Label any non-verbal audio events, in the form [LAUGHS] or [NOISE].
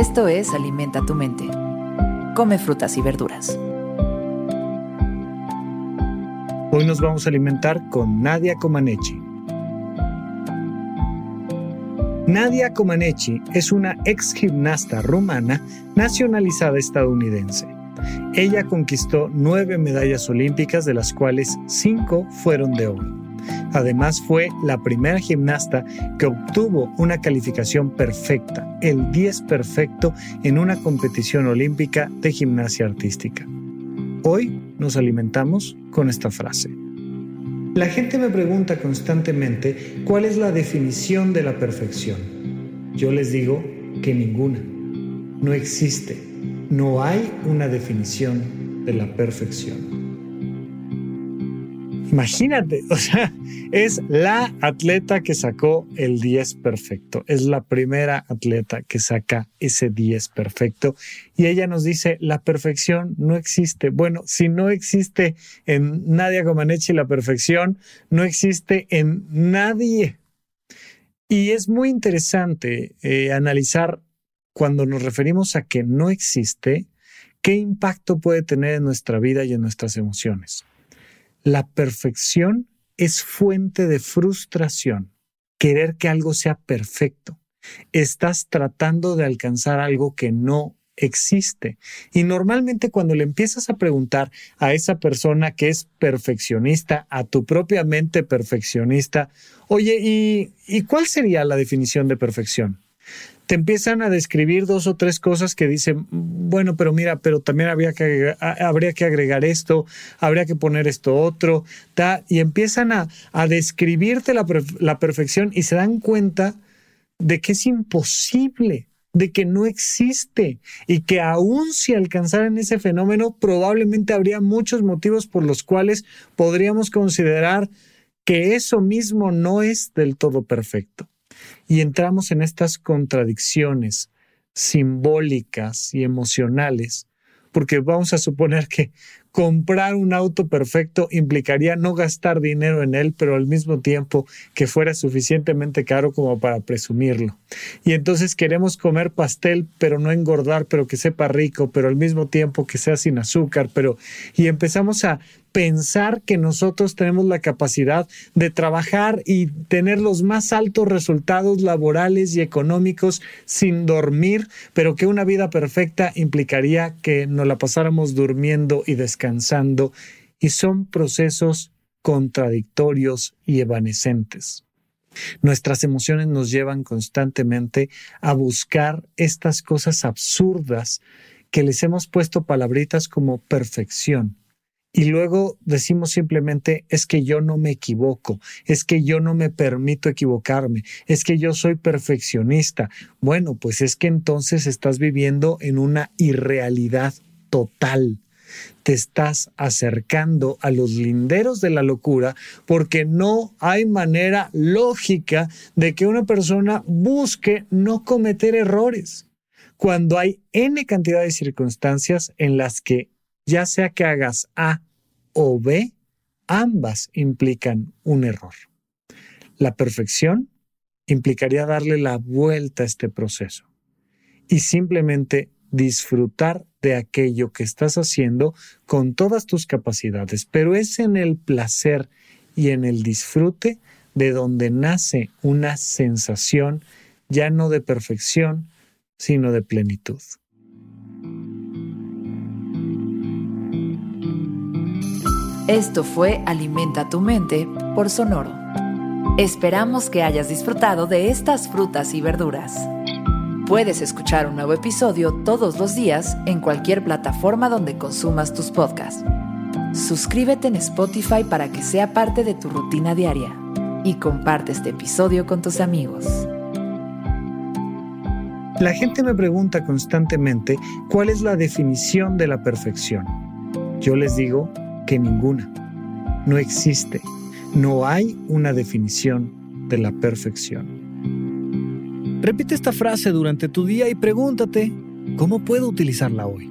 Esto es Alimenta tu mente. Come frutas y verduras. Hoy nos vamos a alimentar con Nadia Comaneci. Nadia Comaneci es una ex gimnasta rumana nacionalizada estadounidense. Ella conquistó nueve medallas olímpicas, de las cuales cinco fueron de oro. Además fue la primera gimnasta que obtuvo una calificación perfecta, el 10 perfecto, en una competición olímpica de gimnasia artística. Hoy nos alimentamos con esta frase. La gente me pregunta constantemente cuál es la definición de la perfección. Yo les digo que ninguna. No existe. No hay una definición de la perfección. Imagínate, [LAUGHS] o sea, es la atleta que sacó el 10 perfecto. Es la primera atleta que saca ese 10 perfecto. Y ella nos dice, la perfección no existe. Bueno, si no existe en Nadia Comaneci la perfección, no existe en nadie. Y es muy interesante eh, analizar cuando nos referimos a que no existe, qué impacto puede tener en nuestra vida y en nuestras emociones. La perfección es fuente de frustración, querer que algo sea perfecto. Estás tratando de alcanzar algo que no existe. Y normalmente cuando le empiezas a preguntar a esa persona que es perfeccionista, a tu propia mente perfeccionista, oye, ¿y, ¿y cuál sería la definición de perfección? te empiezan a describir dos o tres cosas que dicen, bueno, pero mira, pero también habría que agregar, habría que agregar esto, habría que poner esto otro, y empiezan a, describirte la, la perfección y se dan cuenta de que es imposible, de que no existe y que aún si alcanzaran ese fenómeno, probablemente habría muchos motivos por los cuales podríamos considerar que eso mismo no es del todo perfecto. Y entramos en estas contradicciones simbólicas y emocionales, porque vamos a suponer que comprar un auto perfecto implicaría no gastar dinero en él, pero al mismo tiempo que fuera suficientemente caro como para presumirlo. Y entonces queremos comer pastel, pero no engordar, pero que sepa rico, pero al mismo tiempo que sea sin azúcar, pero y empezamos a pensar que nosotros tenemos la capacidad de trabajar y tener los más altos resultados laborales y económicos sin dormir, pero que una vida perfecta implicaría que nos la pasáramos durmiendo y descansando, y son procesos contradictorios y evanescentes. Nuestras emociones nos llevan constantemente a buscar estas cosas absurdas que les hemos puesto palabritas como perfección, y luego decimos simplemente es que yo no me equivoco, es que yo no me permito equivocarme, es que yo soy perfeccionista. Bueno, pues es que entonces estás viviendo en una irrealidad total. Te estás acercando a los linderos de la locura porque no hay manera lógica de que una persona busque no cometer errores cuando hay n cantidad de circunstancias en las que ya sea que hagas A o B, ambas implican un error. La perfección implicaría darle la vuelta a este proceso y simplemente disfrutar de aquello que estás haciendo con todas tus capacidades, pero es en el placer y en el disfrute de donde nace una sensación ya no de perfección, sino de plenitud. Esto fue Alimenta tu mente por Sonoro. Esperamos que hayas disfrutado de estas frutas y verduras. Puedes escuchar un nuevo episodio todos los días en cualquier plataforma donde consumas tus podcasts. Suscríbete en Spotify para que sea parte de tu rutina diaria y comparte este episodio con tus amigos. La gente me pregunta constantemente cuál es la definición de la perfección. Yo les digo que ninguna. No existe. No hay una definición de la perfección. Repite esta frase durante tu día y pregúntate, ¿cómo puedo utilizarla hoy?